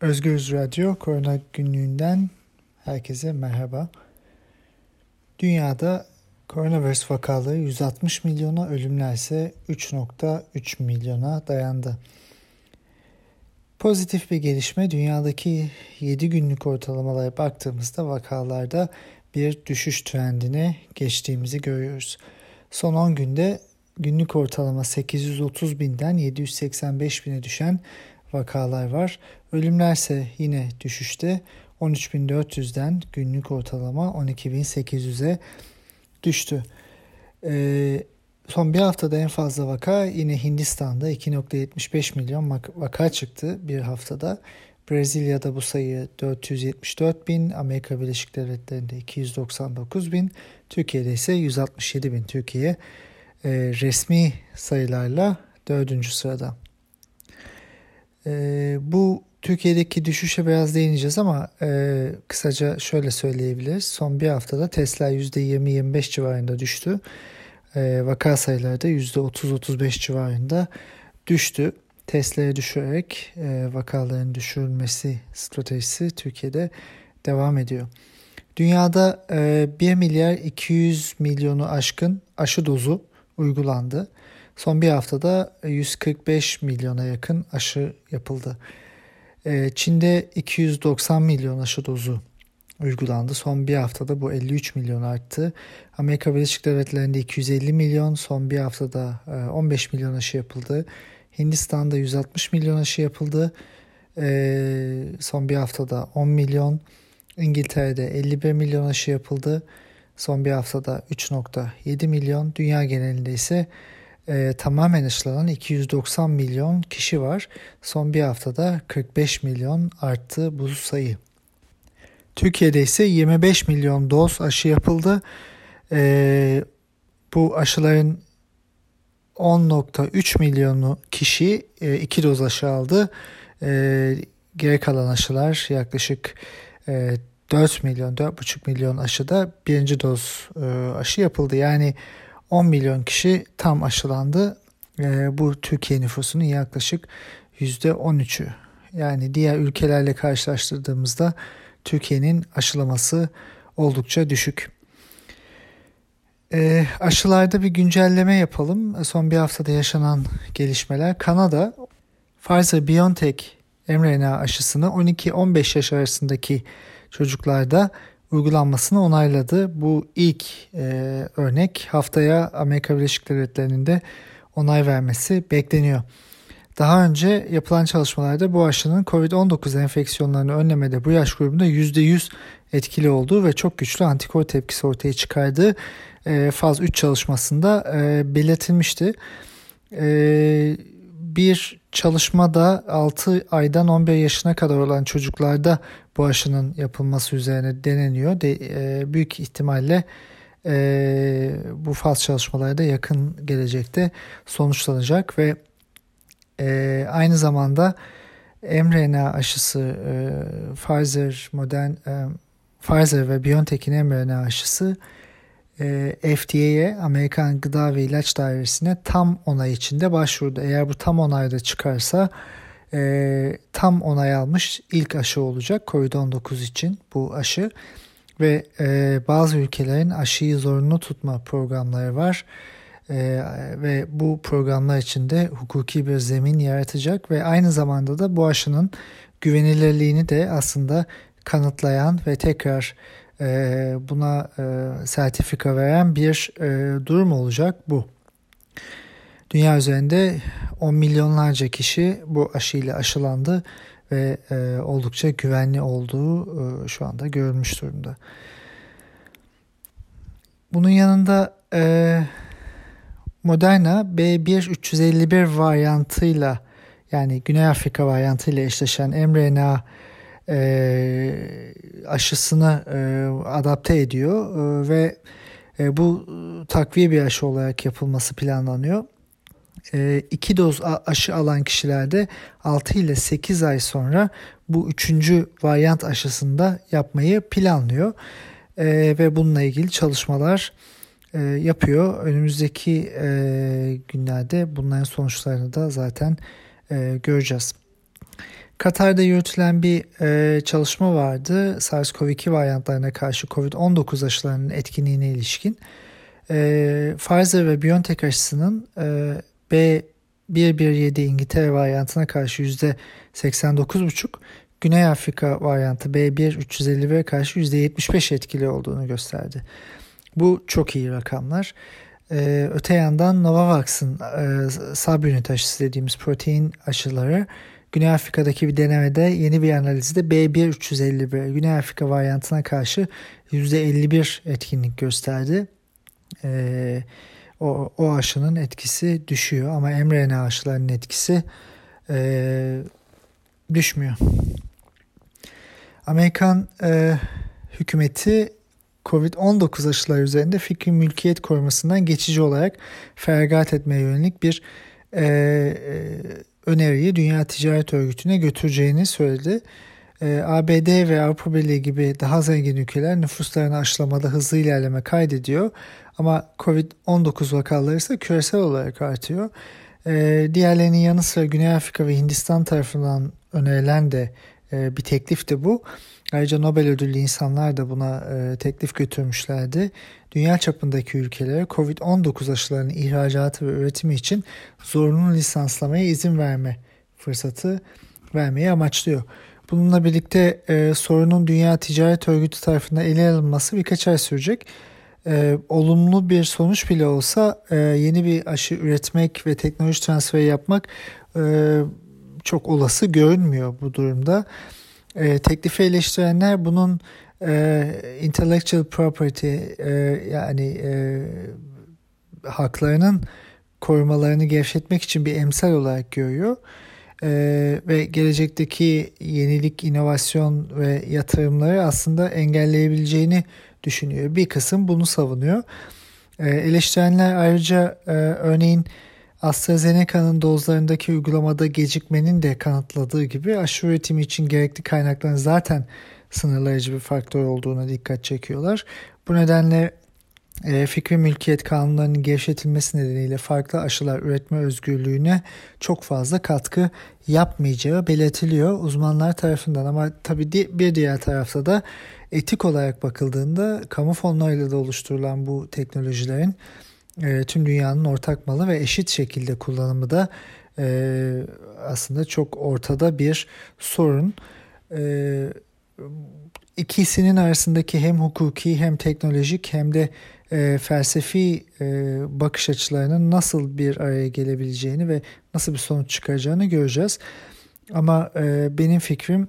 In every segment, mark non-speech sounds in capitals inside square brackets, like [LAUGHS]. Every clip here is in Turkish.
Özgürüz Radyo Korona Günlüğü'nden herkese merhaba. Dünyada koronavirüs vakaları 160 milyona, ölümler ise 3.3 milyona dayandı. Pozitif bir gelişme dünyadaki 7 günlük ortalamalara baktığımızda vakalarda bir düşüş trendine geçtiğimizi görüyoruz. Son 10 günde günlük ortalama 830 binden 785 bine düşen vakalar var. Ölümler ise yine düşüşte 13.400'den günlük ortalama 12.800'e düştü. Ee, son bir haftada en fazla vaka yine Hindistan'da 2.75 milyon vaka çıktı bir haftada. Brezilya'da bu sayı 474 bin, Amerika Birleşik Devletleri'nde 299 bin, Türkiye'de ise 167 bin. Türkiye e, resmi sayılarla dördüncü sırada. E, bu Türkiye'deki düşüşe biraz değineceğiz ama e, kısaca şöyle söyleyebiliriz. Son bir haftada Tesla %20-25 civarında düştü. E, vaka sayıları da %30-35 civarında düştü. Tesla'ya düşürerek e, vakaların düşürülmesi stratejisi Türkiye'de devam ediyor. Dünyada e, 1 milyar 200 milyonu aşkın aşı dozu uygulandı. Son bir haftada 145 milyona yakın aşı yapıldı. Ee, Çin'de 290 milyon aşı dozu uygulandı. Son bir haftada bu 53 milyon arttı. Amerika Birleşik Devletleri'nde 250 milyon, son bir haftada 15 e, milyon aşı yapıldı. Hindistan'da 160 milyon aşı yapıldı. Ee, son bir haftada 10 milyon. İngiltere'de 51 milyon aşı yapıldı. Son bir haftada 3.7 milyon. Dünya genelinde ise e, tamamen aşılanan 290 milyon kişi var. Son bir haftada 45 milyon arttı bu sayı. Türkiye'de ise 25 milyon doz aşı yapıldı. E, bu aşıların 10.3 milyonu kişi e, iki doz aşı aldı. E, geri kalan aşılar yaklaşık e, 4 milyon, 4,5 milyon aşıda birinci doz e, aşı yapıldı. Yani 10 milyon kişi tam aşılandı. E, bu Türkiye nüfusunun yaklaşık %13'ü. Yani diğer ülkelerle karşılaştırdığımızda Türkiye'nin aşılaması oldukça düşük. E, aşılarda bir güncelleme yapalım. Son bir haftada yaşanan gelişmeler. Kanada Pfizer-BioNTech mRNA aşısını 12-15 yaş arasındaki çocuklarda uygulanmasını onayladı. Bu ilk e, örnek haftaya Amerika Birleşik Devletleri'nin de onay vermesi bekleniyor. Daha önce yapılan çalışmalarda bu aşının COVID-19 enfeksiyonlarını önlemede bu yaş grubunda %100 etkili olduğu ve çok güçlü antikor tepkisi ortaya çıkardığı e, faz 3 çalışmasında e, belirtilmişti. E, bir çalışmada 6 aydan 11 yaşına kadar olan çocuklarda bu aşının yapılması üzerine deneniyor. De, e, büyük ihtimalle e, bu faz çalışmaları da yakın gelecekte sonuçlanacak ve e, aynı zamanda mRNA aşısı e, Pfizer modern e, Pfizer ve BioNTech'in mRNA aşısı e, FDA'ye Amerikan Gıda ve İlaç Dairesi'ne tam onay içinde başvurdu. Eğer bu tam onayda çıkarsa e, tam onay almış ilk aşı olacak COVID-19 için bu aşı ve e, bazı ülkelerin aşıyı zorunlu tutma programları var e, ve bu programlar içinde hukuki bir zemin yaratacak ve aynı zamanda da bu aşının güvenilirliğini de aslında kanıtlayan ve tekrar e, buna e, sertifika veren bir e, durum olacak bu. Dünya üzerinde 10 milyonlarca kişi bu aşıyla aşılandı ve e, oldukça güvenli olduğu e, şu anda görülmüş durumda. Bunun yanında e, Moderna B1351 varyantıyla yani Güney Afrika varyantıyla eşleşen mRNA e, aşısını e, adapte ediyor e, ve e, bu takviye bir aşı olarak yapılması planlanıyor. E, iki doz aşı alan kişilerde 6 ile 8 ay sonra bu üçüncü varyant aşısında yapmayı planlıyor. E, ve bununla ilgili çalışmalar e, yapıyor. Önümüzdeki e, günlerde bunların sonuçlarını da zaten e, göreceğiz. Katar'da yürütülen bir e, çalışma vardı. SARS-CoV-2 varyantlarına karşı COVID-19 aşılarının etkinliğine ilişkin. E, Pfizer ve BioNTech aşısının e, B117 İngiltere varyantına karşı %89,5, Güney Afrika varyantı B1351'e karşı %75 etkili olduğunu gösterdi. Bu çok iyi rakamlar. Ee, öte yandan Novavax'ın e, subunit aşısı dediğimiz protein aşıları Güney Afrika'daki bir denemede yeni bir analizde B1351 Güney Afrika varyantına karşı %51 etkinlik gösterdi. Ee, o, o aşının etkisi düşüyor ama mRNA aşılarının etkisi e, düşmüyor. Amerikan e, hükümeti COVID-19 aşıları üzerinde fikri mülkiyet korumasından geçici olarak feragat etmeye yönelik bir e, e, öneriyi Dünya Ticaret Örgütü'ne götüreceğini söyledi. E, ABD ve Avrupa Birliği gibi daha zengin ülkeler nüfuslarını aşılamada hızlı ilerleme kaydediyor. Ama COVID-19 vakaları ise küresel olarak artıyor. E, diğerlerinin yanı sıra Güney Afrika ve Hindistan tarafından önerilen de e, bir teklif de bu. Ayrıca Nobel ödüllü insanlar da buna e, teklif götürmüşlerdi. Dünya çapındaki ülkelere COVID-19 aşılarının ihracatı ve üretimi için zorunlu lisanslamaya izin verme fırsatı vermeyi amaçlıyor. Bununla birlikte e, sorunun Dünya Ticaret Örgütü tarafından ele alınması birkaç ay sürecek. E, olumlu bir sonuç bile olsa e, yeni bir aşı üretmek ve teknoloji transferi yapmak e, çok olası görünmüyor bu durumda. E, teklifi eleştirenler bunun e, intellectual property e, yani e, haklarının korumalarını gevşetmek için bir emsal olarak görüyor. Ee, ve gelecekteki yenilik, inovasyon ve yatırımları aslında engelleyebileceğini düşünüyor. Bir kısım bunu savunuyor. Ee, eleştirenler ayrıca e, örneğin AstraZeneca'nın dozlarındaki uygulamada gecikmenin de kanıtladığı gibi aşı üretimi için gerekli kaynakların zaten sınırlayıcı bir faktör olduğuna dikkat çekiyorlar. Bu nedenle e, fikri mülkiyet kanunlarının gevşetilmesi nedeniyle farklı aşılar üretme özgürlüğüne çok fazla katkı yapmayacağı belirtiliyor uzmanlar tarafından ama tabii bir diğer tarafta da etik olarak bakıldığında kamu fonlarıyla da oluşturulan bu teknolojilerin e, tüm dünyanın ortak malı ve eşit şekilde kullanımı da e, aslında çok ortada bir sorun. E, ikisinin arasındaki hem hukuki hem teknolojik hem de e, felsefi e, bakış açılarının nasıl bir araya gelebileceğini ve nasıl bir sonuç çıkaracağını göreceğiz. Ama e, benim fikrim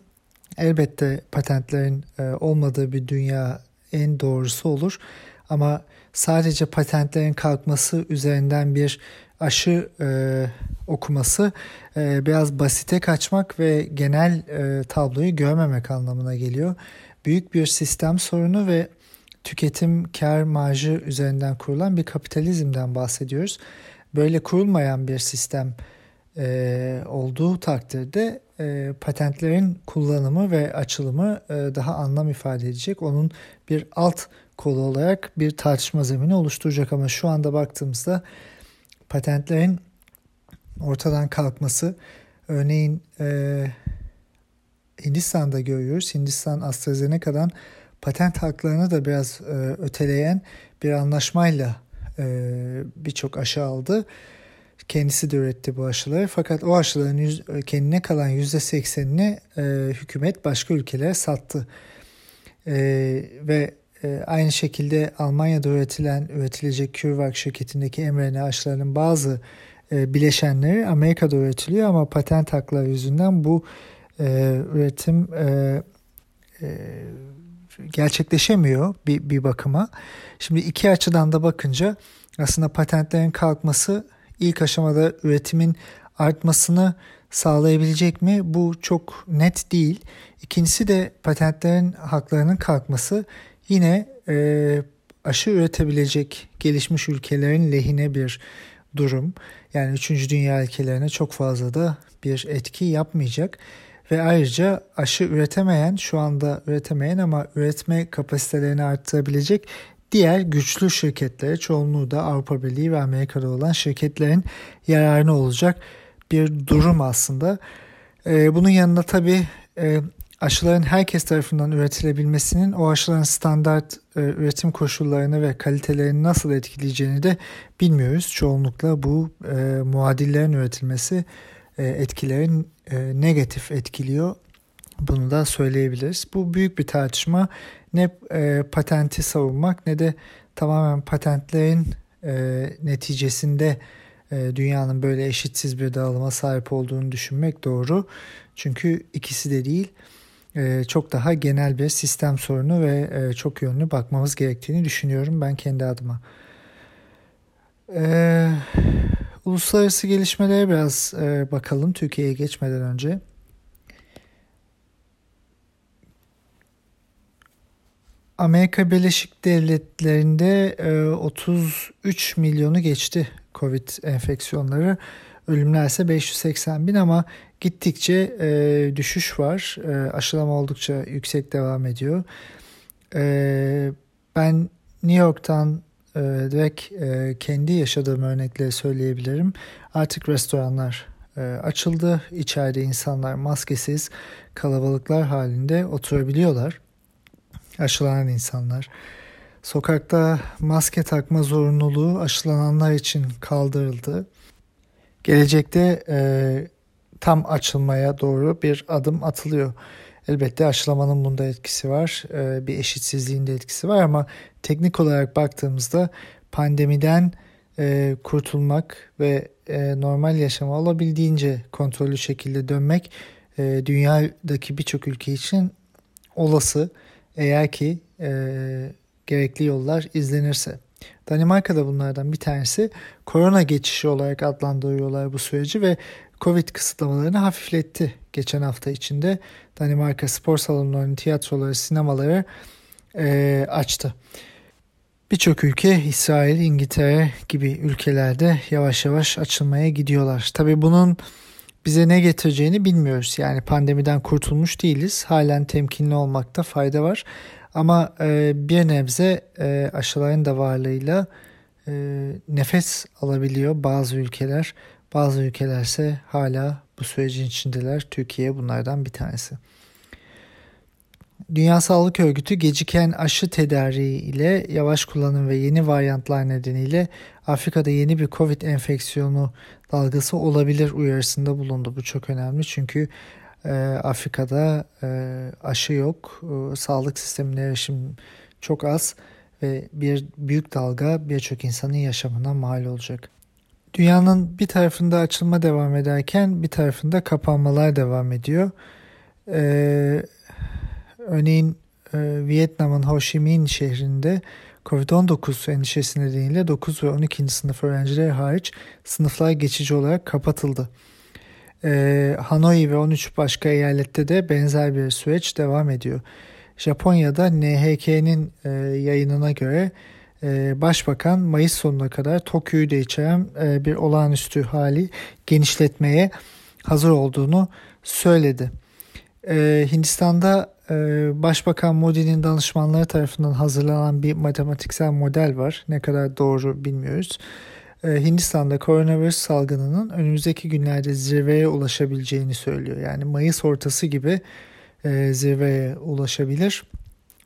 elbette patentlerin e, olmadığı bir dünya en doğrusu olur. Ama sadece patentlerin kalkması üzerinden bir aşı e, okuması e, biraz basite kaçmak ve genel e, tabloyu görmemek anlamına geliyor. Büyük bir sistem sorunu ve tüketim kar marjı üzerinden kurulan bir kapitalizmden bahsediyoruz. Böyle kurulmayan bir sistem e, olduğu takdirde e, patentlerin kullanımı ve açılımı e, daha anlam ifade edecek. Onun bir alt kolu olarak bir tartışma zemini oluşturacak ama şu anda baktığımızda patentlerin ortadan kalkması örneğin e, Hindistan'da görüyoruz. Hindistan AstraZeneca'dan patent haklarını da biraz e, öteleyen bir anlaşmayla e, birçok aşı aldı. Kendisi de üretti bu aşıları fakat o aşıların yüz, kendine kalan %80'ini e, hükümet başka ülkelere sattı. E, ve e, aynı şekilde Almanya'da üretilen üretilecek CureVac şirketindeki mRNA aşılarının bazı e, bileşenleri Amerika'da üretiliyor ama patent hakları yüzünden bu e, üretim e, gerçekleşemiyor bir, bir bakıma. Şimdi iki açıdan da bakınca aslında patentlerin kalkması ilk aşamada üretimin artmasını sağlayabilecek mi? Bu çok net değil. İkincisi de patentlerin haklarının kalkması yine e, aşı üretebilecek gelişmiş ülkelerin lehine bir durum. Yani 3. dünya ülkelerine çok fazla da bir etki yapmayacak. Ve ayrıca aşı üretemeyen, şu anda üretemeyen ama üretme kapasitelerini arttırabilecek diğer güçlü şirketlere, çoğunluğu da Avrupa Birliği ve Amerika'da olan şirketlerin yararına olacak bir durum aslında. E, bunun yanında tabii e, aşıların herkes tarafından üretilebilmesinin o aşıların standart e, üretim koşullarını ve kalitelerini nasıl etkileyeceğini de bilmiyoruz. Çoğunlukla bu e, muadillerin üretilmesi e, etkilerin e, negatif etkiliyor. Bunu da söyleyebiliriz. Bu büyük bir tartışma. Ne e, patenti savunmak ne de tamamen patentlerin e, neticesinde e, dünyanın böyle eşitsiz bir dağılıma sahip olduğunu düşünmek doğru. Çünkü ikisi de değil. E, çok daha genel bir sistem sorunu ve e, çok yönlü bakmamız gerektiğini düşünüyorum ben kendi adıma. E, uluslararası gelişmelere biraz e, bakalım Türkiye'ye geçmeden önce. Amerika Birleşik Devletleri'nde 33 e, milyonu geçti Covid enfeksiyonları. Ölümler ise 580 bin ama gittikçe e, düşüş var. E, aşılama oldukça yüksek devam ediyor. E, ben New York'tan e, direkt e, kendi yaşadığım örnekleri söyleyebilirim. Artık restoranlar e, açıldı. İçeride insanlar maskesiz kalabalıklar halinde oturabiliyorlar aşılanan insanlar. Sokakta maske takma zorunluluğu aşılananlar için kaldırıldı. Gelecekte e, tam açılmaya doğru bir adım atılıyor. Elbette aşılamanın bunda etkisi var, e, bir eşitsizliğin de etkisi var ama teknik olarak baktığımızda pandemiden e, kurtulmak ve e, normal yaşama olabildiğince kontrollü şekilde dönmek dünyadaki birçok ülke için olası. Eğer ki gerekli yollar izlenirse. Danimarka'da bunlardan bir tanesi korona geçişi olarak adlandırıyorlar bu süreci ve Covid kısıtlamalarını hafifletti geçen hafta içinde. Danimarka spor salonlarını, tiyatroları, sinemaları e, açtı. Birçok ülke İsrail, İngiltere gibi ülkelerde yavaş yavaş açılmaya gidiyorlar. Tabi bunun bize ne getireceğini bilmiyoruz. Yani pandemiden kurtulmuş değiliz. Halen temkinli olmakta fayda var. Ama e, bir nebze e, aşıların da varlığıyla e, nefes alabiliyor bazı ülkeler. Bazı ülkelerse hala bu sürecin içindeler. Türkiye bunlardan bir tanesi. Dünya Sağlık Örgütü geciken aşı tedariği ile yavaş kullanım ve yeni varyantlar nedeniyle Afrika'da yeni bir Covid enfeksiyonu dalgası olabilir uyarısında bulundu. Bu çok önemli çünkü e, Afrika'da e, aşı yok, e, sağlık sistemine erişim çok az ve bir büyük dalga birçok insanın yaşamına mal olacak. Dünyanın bir tarafında açılma devam ederken bir tarafında kapanmalar devam ediyor. Ee, örneğin e, Vietnam'ın Ho Chi Minh şehrinde Covid-19 endişesi nedeniyle 9 ve 12. sınıf öğrencileri hariç sınıflar geçici olarak kapatıldı. Ee, Hanoi ve 13 başka eyalette de benzer bir süreç devam ediyor. Japonya'da NHK'nin e, yayınına göre Başbakan Mayıs sonuna kadar Tokyo'yu da içeren e, bir olağanüstü hali genişletmeye hazır olduğunu söyledi. E, Hindistan'da e, Başbakan Modi'nin danışmanları tarafından hazırlanan bir matematiksel model var. Ne kadar doğru bilmiyoruz. E, Hindistan'da koronavirüs salgınının önümüzdeki günlerde zirveye ulaşabileceğini söylüyor. Yani Mayıs ortası gibi e, zirveye ulaşabilir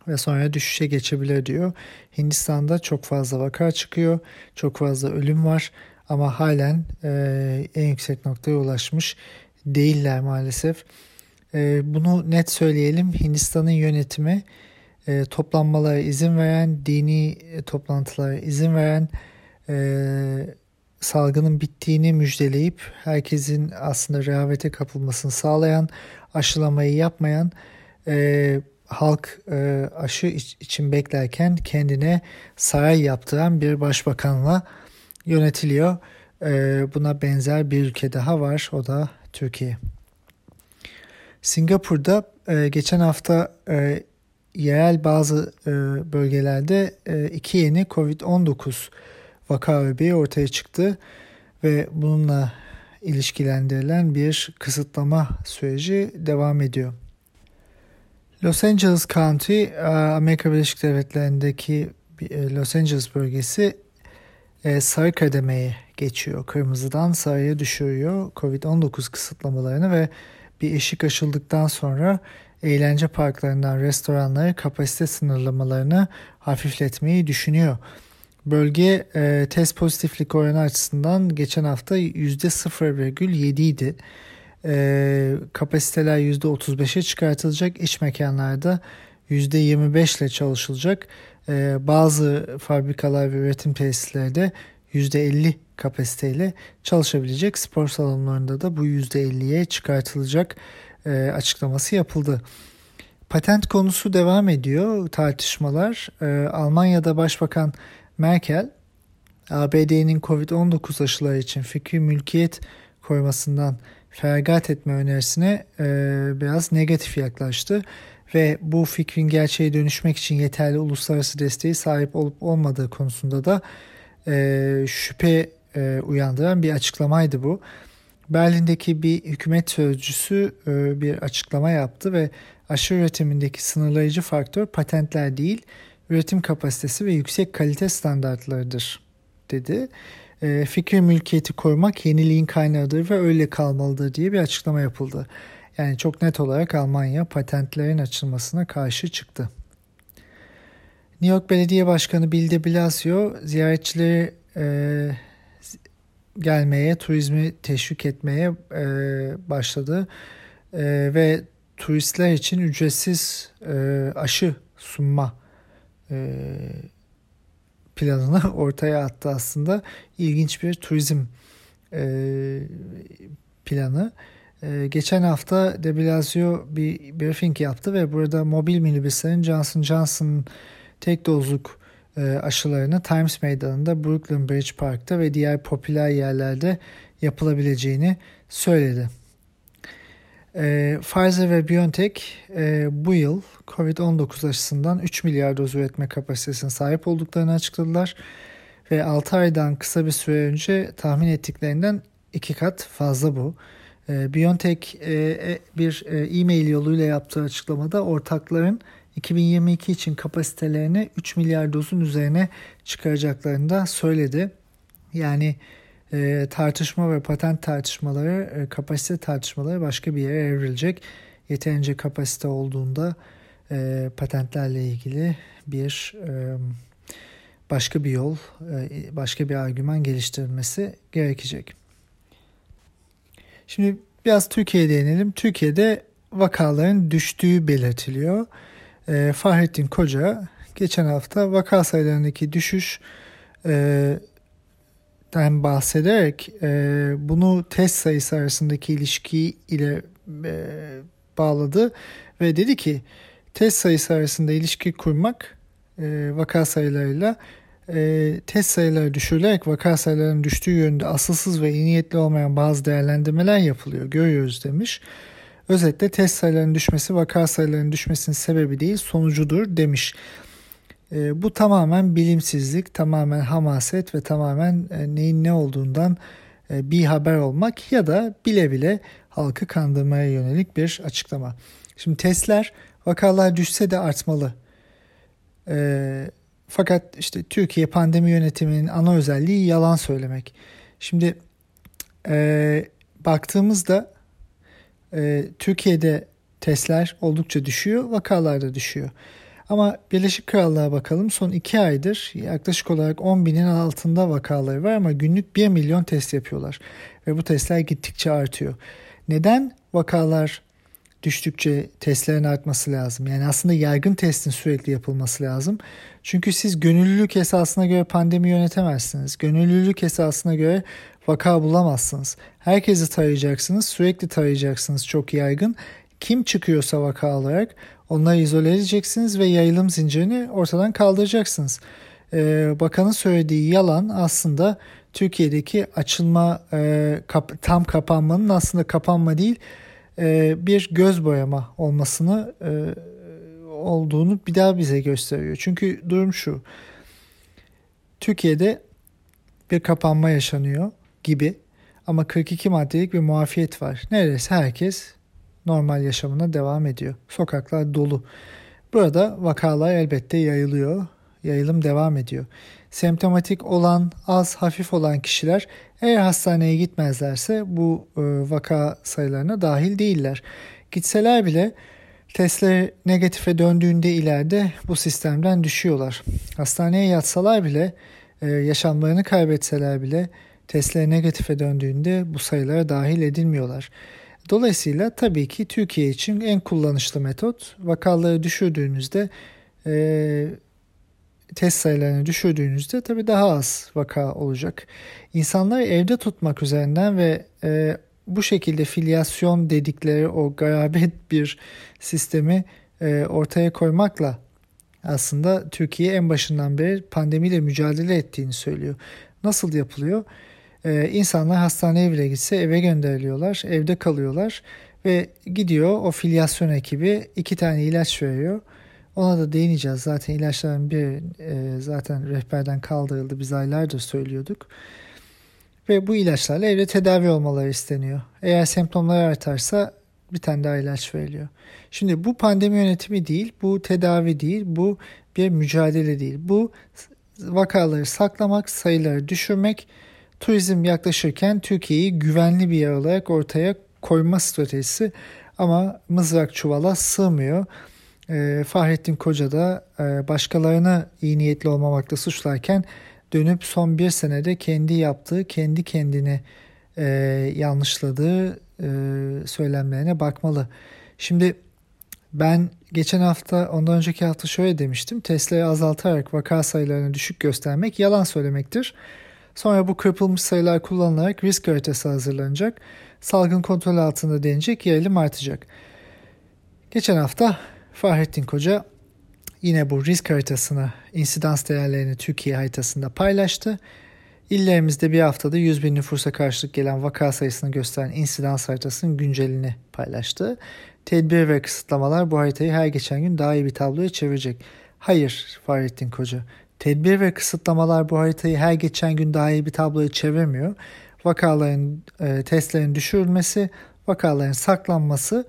ve sonra düşüşe geçebilir diyor. Hindistan'da çok fazla vaka çıkıyor, çok fazla ölüm var ama halen e, en yüksek noktaya ulaşmış değiller maalesef. E, bunu net söyleyelim Hindistan'ın yönetimi e, toplanmalara izin veren, dini e, toplantılara izin veren, e, salgının bittiğini müjdeleyip herkesin aslında rehavete kapılmasını sağlayan, aşılamayı yapmayan e, halk e, aşı için beklerken kendine saray yaptıran bir başbakanla yönetiliyor. E, buna benzer bir ülke daha var o da Türkiye. Singapur'da e, geçen hafta e, yerel bazı e, bölgelerde e, iki yeni COVID-19 vaka öbeği ortaya çıktı ve bununla ilişkilendirilen bir kısıtlama süreci devam ediyor. Los Angeles County, e, Amerika Birleşik Devletleri'ndeki e, Los Angeles bölgesi e, sarı kademeye geçiyor. Kırmızıdan sarıya düşürüyor Covid-19 kısıtlamalarını ve bir eşik aşıldıktan sonra eğlence parklarından restoranlara kapasite sınırlamalarını hafifletmeyi düşünüyor. Bölge test pozitiflik oranı açısından geçen hafta %0,7 idi. E, kapasiteler %35'e çıkartılacak. İç mekanlarda %25 ile çalışılacak. E, bazı fabrikalar ve üretim tesisleri de %50 kapasiteyle çalışabilecek. Spor salonlarında da bu %50'ye çıkartılacak e, açıklaması yapıldı. Patent konusu devam ediyor tartışmalar. E, Almanya'da Başbakan Merkel ABD'nin Covid-19 aşıları için fikri mülkiyet koymasından feragat etme önerisine e, biraz negatif yaklaştı ve bu fikrin gerçeğe dönüşmek için yeterli uluslararası desteği sahip olup olmadığı konusunda da e, şüphe e, uyandıran bir açıklamaydı bu. Berlin'deki bir hükümet sözcüsü e, bir açıklama yaptı ve aşı üretimindeki sınırlayıcı faktör patentler değil, üretim kapasitesi ve yüksek kalite standartlarıdır dedi. E, fikri mülkiyeti korumak yeniliğin kaynağıdır ve öyle kalmalıdır diye bir açıklama yapıldı. Yani çok net olarak Almanya patentlerin açılmasına karşı çıktı. New York Belediye Başkanı Bill de Blasio ziyaretçileri e, gelmeye, turizmi teşvik etmeye e, başladı e, ve turistler için ücretsiz e, aşı sunma e, planını [LAUGHS] ortaya attı aslında. İlginç bir turizm e, planı. E, geçen hafta de Blasio bir briefing yaptı ve burada mobil minibüslerin Johnson Johnson'ın tek dozluk e, aşılarını Times Meydanı'nda, Brooklyn Bridge Park'ta ve diğer popüler yerlerde yapılabileceğini söyledi. E, Pfizer ve BioNTech e, bu yıl COVID-19 aşısından 3 milyar doz üretme kapasitesine sahip olduklarını açıkladılar. Ve 6 aydan kısa bir süre önce tahmin ettiklerinden 2 kat fazla bu. E, BioNTech e, e, bir e, e-mail yoluyla yaptığı açıklamada ortakların 2022 için kapasitelerini 3 milyar dozun üzerine çıkaracaklarını da söyledi. Yani e, tartışma ve patent tartışmaları, e, kapasite tartışmaları başka bir yere evrilecek. Yeterince kapasite olduğunda e, patentlerle ilgili bir e, başka bir yol, e, başka bir argüman geliştirilmesi gerekecek. Şimdi biraz Türkiye'ye değinelim. Türkiye'de vakaların düştüğü belirtiliyor. E, Fahrettin Koca geçen hafta vaka sayılarındaki düşüş e, den bahsederek e, bunu test sayısı arasındaki ilişki ile e, bağladı ve dedi ki test sayısı arasında ilişki kurmak e, vaka sayılarıyla e, test sayıları düşürülerek vaka sayılarının düştüğü yönünde asılsız ve iyi niyetli olmayan bazı değerlendirmeler yapılıyor görüyoruz demiş. Özetle test sayılarının düşmesi vaka sayılarının düşmesinin sebebi değil sonucudur demiş. E, bu tamamen bilimsizlik, tamamen hamaset ve tamamen e, neyin ne olduğundan e, bir haber olmak ya da bile bile halkı kandırmaya yönelik bir açıklama. Şimdi testler vakalar düşse de artmalı. E, fakat işte Türkiye pandemi yönetiminin ana özelliği yalan söylemek. Şimdi e, baktığımızda e, Türkiye'de testler oldukça düşüyor, vakalar da düşüyor. Ama Birleşik Krallığa bakalım son 2 aydır yaklaşık olarak 10 binin altında vakaları var ama günlük 1 milyon test yapıyorlar. Ve bu testler gittikçe artıyor. Neden vakalar düştükçe testlerin artması lazım? Yani aslında yaygın testin sürekli yapılması lazım. Çünkü siz gönüllülük esasına göre pandemi yönetemezsiniz. Gönüllülük esasına göre vaka bulamazsınız. Herkesi tarayacaksınız, sürekli tarayacaksınız çok yaygın. Kim çıkıyorsa vaka olarak onları izole edeceksiniz ve yayılım zincirini ortadan kaldıracaksınız. Ee, bakanın söylediği yalan aslında Türkiye'deki açılma e, kap, tam kapanmanın aslında kapanma değil e, bir göz boyama olmasını e, olduğunu bir daha bize gösteriyor. Çünkü durum şu. Türkiye'de bir kapanma yaşanıyor gibi ama 42 maddelik bir muafiyet var. Neredeyse herkes normal yaşamına devam ediyor. Sokaklar dolu. Burada vakalar elbette yayılıyor. Yayılım devam ediyor. semptomatik olan, az, hafif olan kişiler eğer hastaneye gitmezlerse bu e, vaka sayılarına dahil değiller. Gitseler bile testler negatife döndüğünde ileride bu sistemden düşüyorlar. Hastaneye yatsalar bile, e, yaşamlarını kaybetseler bile testler negatife döndüğünde bu sayılara dahil edilmiyorlar. Dolayısıyla tabii ki Türkiye için en kullanışlı metot vakaları düşürdüğünüzde e, test sayılarını düşürdüğünüzde tabii daha az vaka olacak. İnsanları evde tutmak üzerinden ve e, bu şekilde filyasyon dedikleri o garabet bir sistemi e, ortaya koymakla aslında Türkiye en başından beri pandemiyle mücadele ettiğini söylüyor. Nasıl yapılıyor? Ee, insanlar hastaneye bile gitse eve gönderiliyorlar, evde kalıyorlar ve gidiyor o filyasyon ekibi iki tane ilaç veriyor. Ona da değineceğiz. Zaten ilaçların bir e, zaten rehberden kaldırıldı. Biz aylardır söylüyorduk. Ve bu ilaçlarla evde tedavi olmaları isteniyor. Eğer semptomlar artarsa bir tane daha ilaç veriliyor. Şimdi bu pandemi yönetimi değil, bu tedavi değil, bu bir mücadele değil. Bu vakaları saklamak, sayıları düşürmek, turizm yaklaşırken Türkiye'yi güvenli bir yer olarak ortaya koyma stratejisi ama mızrak çuvala sığmıyor. E, Fahrettin Koca da e, iyi niyetli olmamakla suçlarken dönüp son bir senede kendi yaptığı, kendi kendini e, yanlışladığı e, söylemlerine bakmalı. Şimdi ben geçen hafta, ondan önceki hafta şöyle demiştim. Tesla'yı azaltarak vaka sayılarını düşük göstermek yalan söylemektir. Sonra bu kırpılmış sayılar kullanılarak risk haritası hazırlanacak. Salgın kontrol altında denecek, yayılım artacak. Geçen hafta Fahrettin Koca yine bu risk haritasını, insidans değerlerini Türkiye haritasında paylaştı. İllerimizde bir haftada 100 bin nüfusa karşılık gelen vaka sayısını gösteren insidans haritasının güncelini paylaştı. Tedbir ve kısıtlamalar bu haritayı her geçen gün daha iyi bir tabloya çevirecek. Hayır Fahrettin Koca. Tedbir ve kısıtlamalar bu haritayı her geçen gün daha iyi bir tabloya çevirmiyor. Vakaların, e, testlerin düşürülmesi, vakaların saklanması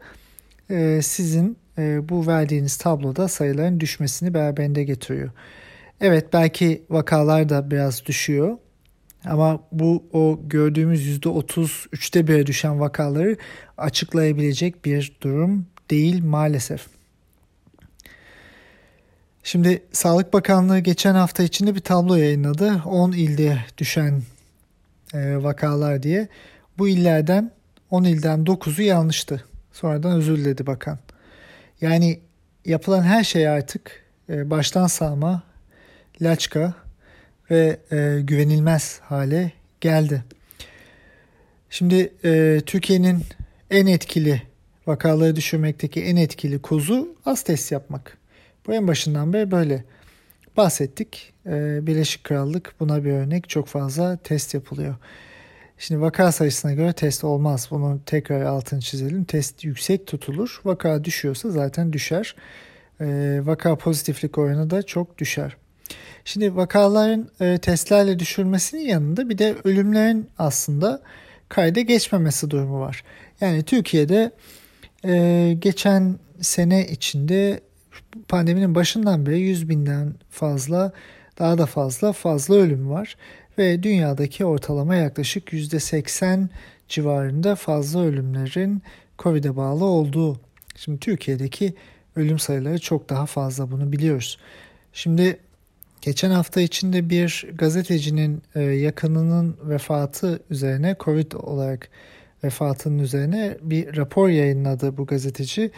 e, sizin e, bu verdiğiniz tabloda sayıların düşmesini beraberinde getiriyor. Evet belki vakalar da biraz düşüyor ama bu o gördüğümüz %33'te 1'e düşen vakaları açıklayabilecek bir durum değil maalesef. Şimdi Sağlık Bakanlığı geçen hafta içinde bir tablo yayınladı. 10 ilde düşen e, vakalar diye. Bu illerden 10 ilden 9'u yanlıştı. Sonradan özür diledi bakan. Yani yapılan her şey artık e, baştan sağma, laçka ve e, güvenilmez hale geldi. Şimdi e, Türkiye'nin en etkili vakaları düşürmekteki en etkili kozu az test yapmak. Bu en başından beri böyle bahsettik. Ee, Birleşik Krallık buna bir örnek. Çok fazla test yapılıyor. Şimdi vaka sayısına göre test olmaz. Bunu tekrar altını çizelim. Test yüksek tutulur. Vaka düşüyorsa zaten düşer. Ee, vaka pozitiflik oranı da çok düşer. Şimdi vakaların e, testlerle düşürmesinin yanında bir de ölümlerin aslında kayda geçmemesi durumu var. Yani Türkiye'de e, geçen sene içinde pandeminin başından beri 100 binden fazla daha da fazla fazla ölüm var ve dünyadaki ortalama yaklaşık %80 civarında fazla ölümlerin Covid'e bağlı olduğu. Şimdi Türkiye'deki ölüm sayıları çok daha fazla bunu biliyoruz. Şimdi geçen hafta içinde bir gazetecinin e, yakınının vefatı üzerine Covid olarak vefatının üzerine bir rapor yayınladı bu gazeteci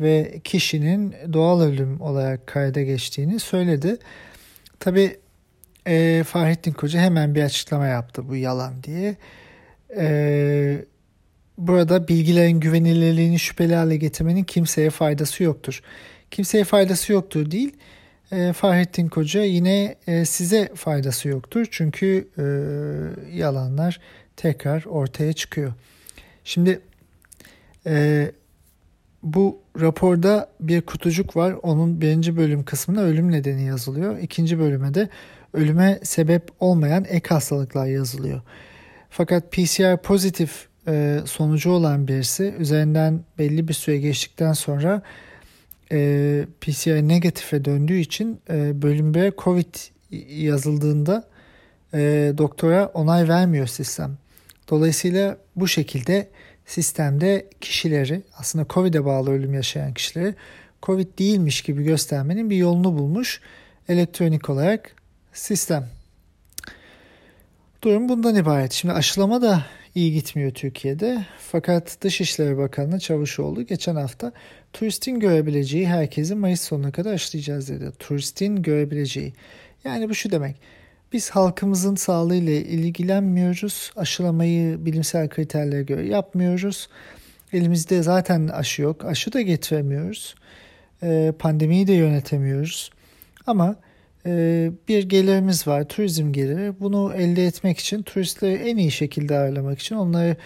ve kişinin doğal ölüm olarak kayda geçtiğini söyledi. Tabi e, Fahrettin Koca hemen bir açıklama yaptı bu yalan diye. E, burada bilgilerin güvenilirliğini şüpheli hale getirmenin kimseye faydası yoktur. Kimseye faydası yoktur değil. E, Fahrettin Koca yine e, size faydası yoktur. Çünkü e, yalanlar tekrar ortaya çıkıyor. Şimdi e, bu raporda bir kutucuk var. Onun birinci bölüm kısmına ölüm nedeni yazılıyor. İkinci bölüme de ölüme sebep olmayan ek hastalıklar yazılıyor. Fakat PCR pozitif e, sonucu olan birisi üzerinden belli bir süre geçtikten sonra e, PCR negatife döndüğü için e, bölüm 1 COVID yazıldığında e, doktora onay vermiyor sistem. Dolayısıyla bu şekilde sistemde kişileri aslında COVID'e bağlı ölüm yaşayan kişileri COVID değilmiş gibi göstermenin bir yolunu bulmuş elektronik olarak sistem. Durum bundan ibaret. Şimdi aşılama da iyi gitmiyor Türkiye'de. Fakat Dışişleri Bakanı Çavuşoğlu geçen hafta turistin görebileceği herkesi Mayıs sonuna kadar aşılayacağız dedi. Turistin görebileceği. Yani bu şu demek. Biz halkımızın sağlığıyla ilgilenmiyoruz. Aşılamayı bilimsel kriterlere göre yapmıyoruz. Elimizde zaten aşı yok. Aşı da getiremiyoruz. Ee, pandemiyi de yönetemiyoruz. Ama e, bir gelirimiz var, turizm geliri. Bunu elde etmek için, turistleri en iyi şekilde ağırlamak için, onları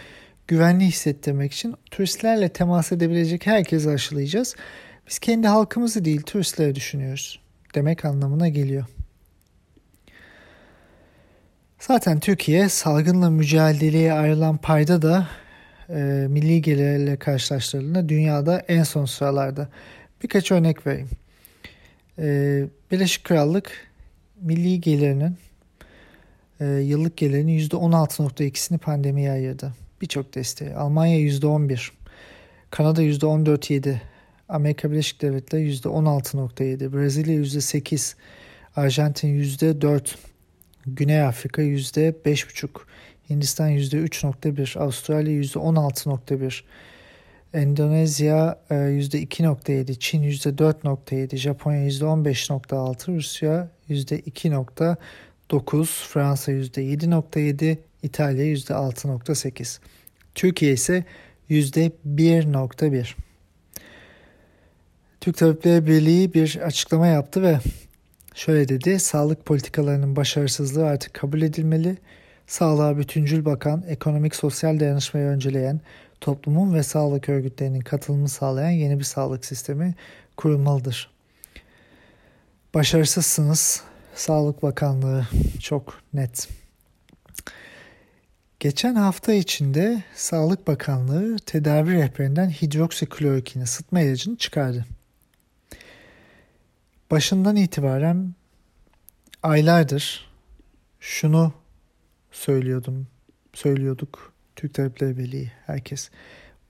güvenli hissettirmek için turistlerle temas edebilecek herkesi aşılayacağız. Biz kendi halkımızı değil, turistleri düşünüyoruz demek anlamına geliyor. Zaten Türkiye salgınla mücadeleye ayrılan payda da e, milli gelirle karşılaştırıldığında dünyada en son sıralarda. Birkaç örnek vereyim. E, Birleşik Krallık milli gelirinin e, yıllık gelirinin %16.2'sini pandemiye ayırdı. Birçok desteği. Almanya %11, Kanada %14.7, Amerika Birleşik Devletleri %16.7, Brezilya %8, Arjantin %4, Güney Afrika %5,5, Hindistan %3,1, Avustralya %16,1, Endonezya %2.7, e, Çin %4.7, Japonya %15.6, Rusya %2.9, Fransa %7.7, İtalya %6.8. Türkiye ise %1.1. Türk Tabipleri Birliği bir açıklama yaptı ve şöyle dedi. Sağlık politikalarının başarısızlığı artık kabul edilmeli. Sağlığa bütüncül bakan, ekonomik sosyal dayanışmayı önceleyen, toplumun ve sağlık örgütlerinin katılımını sağlayan yeni bir sağlık sistemi kurulmalıdır. Başarısızsınız. Sağlık Bakanlığı çok net. Geçen hafta içinde Sağlık Bakanlığı tedavi rehberinden hidroksiklorokin sıtma ilacını çıkardı. Başından itibaren aylardır şunu söylüyordum, söylüyorduk Türk Tabipleri Birliği, herkes.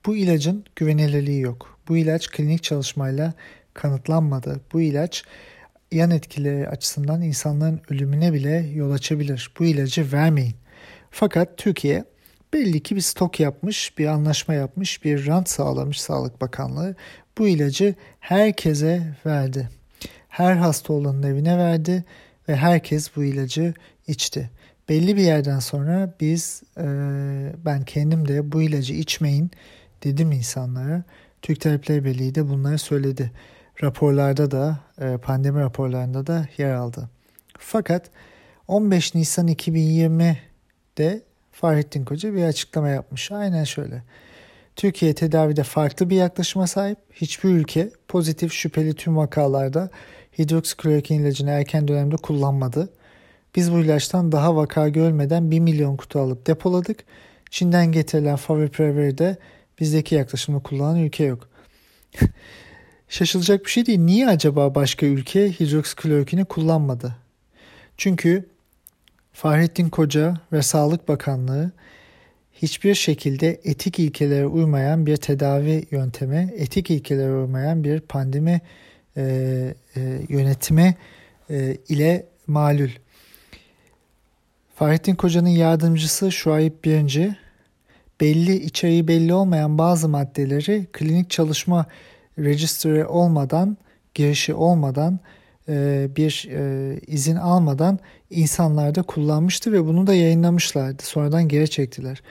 Bu ilacın güvenilirliği yok. Bu ilaç klinik çalışmayla kanıtlanmadı. Bu ilaç yan etkileri açısından insanların ölümüne bile yol açabilir. Bu ilacı vermeyin. Fakat Türkiye belli ki bir stok yapmış, bir anlaşma yapmış, bir rant sağlamış Sağlık Bakanlığı. Bu ilacı herkese verdi. Her hasta olanın evine verdi ve herkes bu ilacı içti. Belli bir yerden sonra biz e, ben kendim de bu ilacı içmeyin dedim insanlara. Türk Tabipleri Birliği de bunları söyledi. Raporlarda da e, pandemi raporlarında da yer aldı. Fakat 15 Nisan 2020'de Fahrettin Koca bir açıklama yapmış. Aynen şöyle. Türkiye tedavide farklı bir yaklaşıma sahip. Hiçbir ülke pozitif şüpheli tüm vakalarda hidroksiklorokin ilacını erken dönemde kullanmadı. Biz bu ilaçtan daha vaka görmeden 1 milyon kutu alıp depoladık. Çin'den getirilen Favipiravir de bizdeki yaklaşımı kullanan ülke yok. [LAUGHS] Şaşılacak bir şey değil. Niye acaba başka ülke hidroksiklorokini kullanmadı? Çünkü Fahrettin Koca ve Sağlık Bakanlığı hiçbir şekilde etik ilkelere uymayan bir tedavi yöntemi, etik ilkelere uymayan bir pandemi e, e, yönetimi e, ile malul. Fahrettin Koca'nın yardımcısı Şuayb Birinci belli içeriği belli olmayan bazı maddeleri klinik çalışma registry olmadan, girişi olmadan, e, bir e, izin almadan insanlarda kullanmıştı ve bunu da yayınlamışlardı. Sonradan geri çektiler.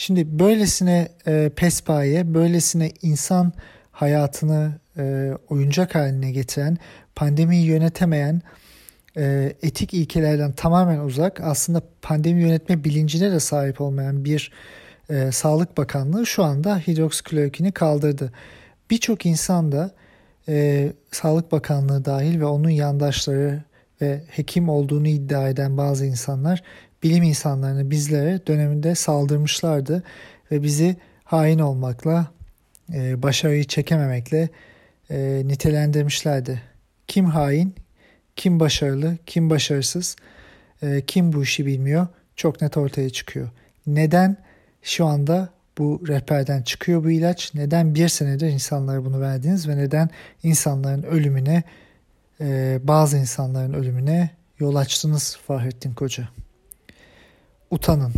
Şimdi böylesine e, pespaye, böylesine insan hayatını oyuncak haline getiren, pandemiyi yönetemeyen, etik ilkelerden tamamen uzak, aslında pandemi yönetme bilincine de sahip olmayan bir Sağlık Bakanlığı şu anda hidroksiklorokini kaldırdı. Birçok insan da e, Sağlık Bakanlığı dahil ve onun yandaşları ve hekim olduğunu iddia eden bazı insanlar bilim insanlarını bizlere döneminde saldırmışlardı ve bizi hain olmakla, e, başarıyı çekememekle e, nitelendirmişlerdi. Kim hain, kim başarılı, kim başarısız, e, kim bu işi bilmiyor çok net ortaya çıkıyor. Neden şu anda bu rehberden çıkıyor bu ilaç? Neden bir senedir insanlara bunu verdiniz ve neden insanların ölümüne, e, bazı insanların ölümüne yol açtınız Fahrettin Koca? Utanın.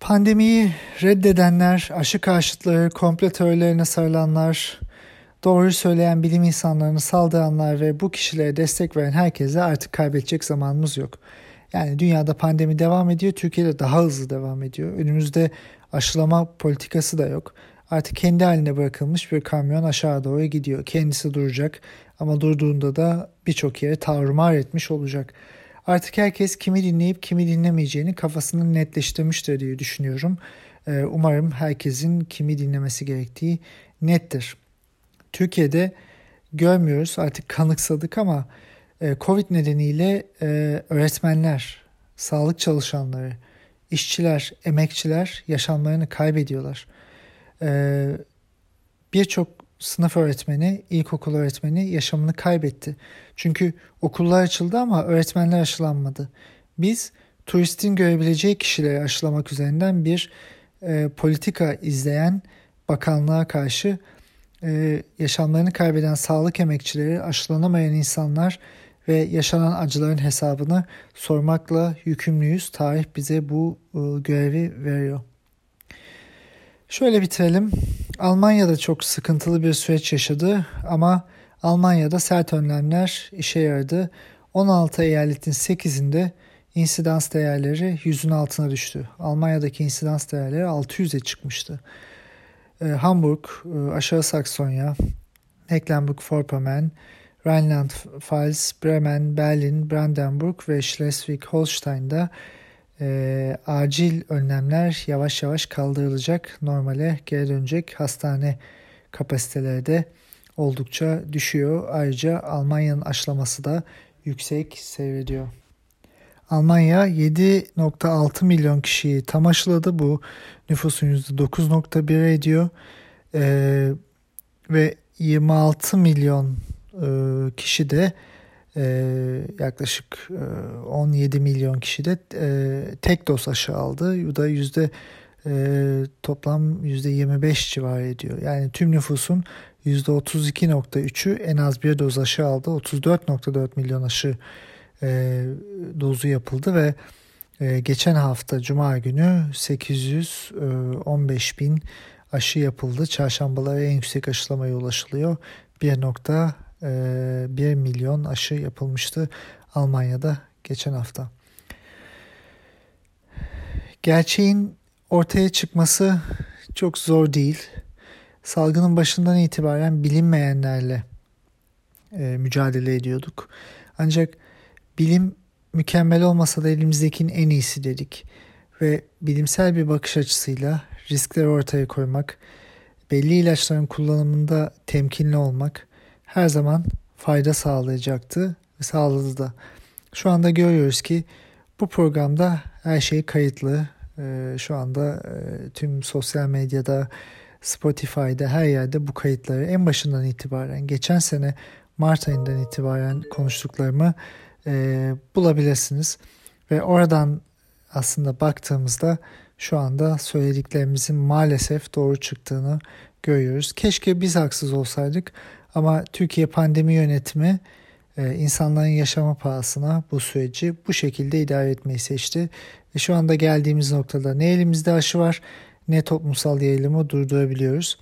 Pandemiyi reddedenler, aşı karşıtları, komplo teorilerine sarılanlar, doğruyu söyleyen bilim insanlarını saldıranlar ve bu kişilere destek veren herkese artık kaybedecek zamanımız yok. Yani dünyada pandemi devam ediyor, Türkiye'de daha hızlı devam ediyor. Önümüzde aşılama politikası da yok. Artık kendi haline bırakılmış bir kamyon aşağı doğru gidiyor. Kendisi duracak ama durduğunda da birçok yere tavrımar etmiş olacak. Artık herkes kimi dinleyip kimi dinlemeyeceğini kafasını netleştirmiştir diye düşünüyorum. Ee, umarım herkesin kimi dinlemesi gerektiği nettir. Türkiye'de görmüyoruz artık kanıksadık ama e, Covid nedeniyle e, öğretmenler, sağlık çalışanları, işçiler, emekçiler yaşamlarını kaybediyorlar. E, birçok sınıf öğretmeni, ilkokul öğretmeni yaşamını kaybetti. Çünkü okullar açıldı ama öğretmenler aşılanmadı. Biz turistin görebileceği kişileri aşılamak üzerinden bir e, politika izleyen bakanlığa karşı e, yaşamlarını kaybeden sağlık emekçileri, aşılanamayan insanlar ve yaşanan acıların hesabını sormakla yükümlüyüz. Tarih bize bu e, görevi veriyor. Şöyle bitirelim. Almanya'da çok sıkıntılı bir süreç yaşadı ama Almanya'da sert önlemler işe yaradı. 16 eyaletin 8'inde insidans değerleri yüzün altına düştü. Almanya'daki insidans değerleri 600'e çıkmıştı. Ee, Hamburg, e, Aşağı Saksonya, Mecklenburg-Vorpommern, Rheinland-Pfalz, Bremen, Berlin, Brandenburg ve Schleswig-Holstein'da e, acil önlemler yavaş yavaş kaldırılacak. Normale geri dönecek. Hastane kapasiteleri de oldukça düşüyor. Ayrıca Almanya'nın aşılaması da yüksek seyrediyor. Almanya 7.6 milyon kişiyi tam aşıladı. Bu nüfusun %9.1 ediyor. Ee, ve 26 milyon e, kişi de yaklaşık e, 17 milyon kişi de e, tek doz aşı aldı. Bu da yüzde e, toplam yüzde 25 civarı ediyor. Yani tüm nüfusun yüzde 32.3'ü en az bir doz aşı aldı. 34.4 milyon aşı e, dozu yapıldı ve e, geçen hafta Cuma günü 815 bin aşı yapıldı. Çarşambalara en yüksek aşılamaya ulaşılıyor. 1.1 milyon aşı yapılmıştı Almanya'da geçen hafta. Gerçeğin ortaya çıkması çok zor değil. Salgının başından itibaren bilinmeyenlerle e, mücadele ediyorduk. Ancak bilim mükemmel olmasa da elimizdekinin en iyisi dedik. Ve bilimsel bir bakış açısıyla riskleri ortaya koymak, belli ilaçların kullanımında temkinli olmak her zaman fayda sağlayacaktı ve sağladı da. Şu anda görüyoruz ki bu programda her şey kayıtlı. Ee, şu anda e, tüm sosyal medyada, Spotify'da her yerde bu kayıtları en başından itibaren geçen sene Mart ayından itibaren konuştuklarımı e, bulabilirsiniz. Ve oradan aslında baktığımızda şu anda söylediklerimizin maalesef doğru çıktığını görüyoruz. Keşke biz haksız olsaydık ama Türkiye pandemi yönetimi e, insanların yaşama pahasına bu süreci bu şekilde idare etmeyi seçti. Ve şu anda geldiğimiz noktada ne elimizde aşı var ne toplumsal yayılımı durdurabiliyoruz.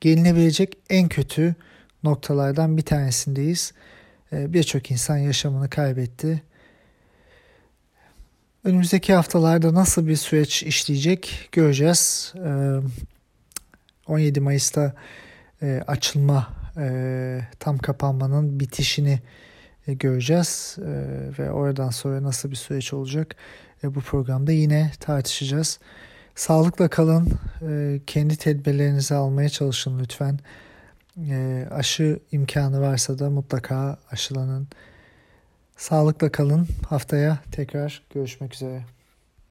Gelinebilecek en kötü noktalardan bir tanesindeyiz. E, birçok insan yaşamını kaybetti. Önümüzdeki haftalarda nasıl bir süreç işleyecek göreceğiz. 17 e, Mayıs'ta e, tam kapanmanın bitişini göreceğiz ve oradan sonra nasıl bir süreç olacak bu programda yine tartışacağız. Sağlıkla kalın, kendi tedbirlerinizi almaya çalışın lütfen e, aşı imkanı varsa da mutlaka aşılanın. Sağlıkla kalın. Haftaya tekrar görüşmek üzere.